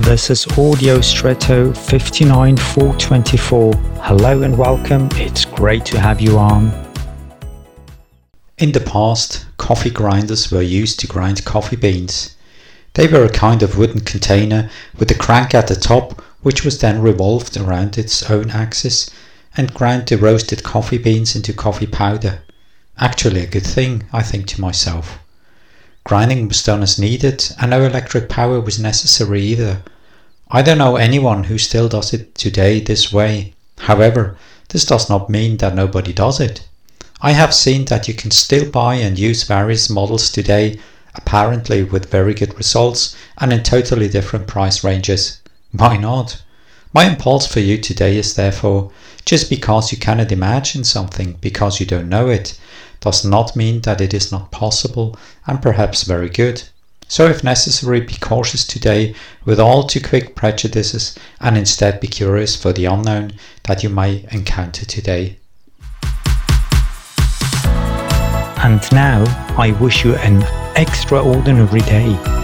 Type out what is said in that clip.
This is Audio Stretto 59424. Hello and welcome. It's great to have you on. In the past, coffee grinders were used to grind coffee beans. They were a kind of wooden container with a crank at the top, which was then revolved around its own axis and ground the roasted coffee beans into coffee powder. Actually, a good thing, I think to myself. Grinding was done as needed, and no electric power was necessary either. I don't know anyone who still does it today this way. However, this does not mean that nobody does it. I have seen that you can still buy and use various models today, apparently with very good results and in totally different price ranges. Why not? My impulse for you today is therefore just because you cannot imagine something because you don't know it does not mean that it is not possible and perhaps very good. So, if necessary, be cautious today with all too quick prejudices and instead be curious for the unknown that you may encounter today. And now I wish you an extraordinary day.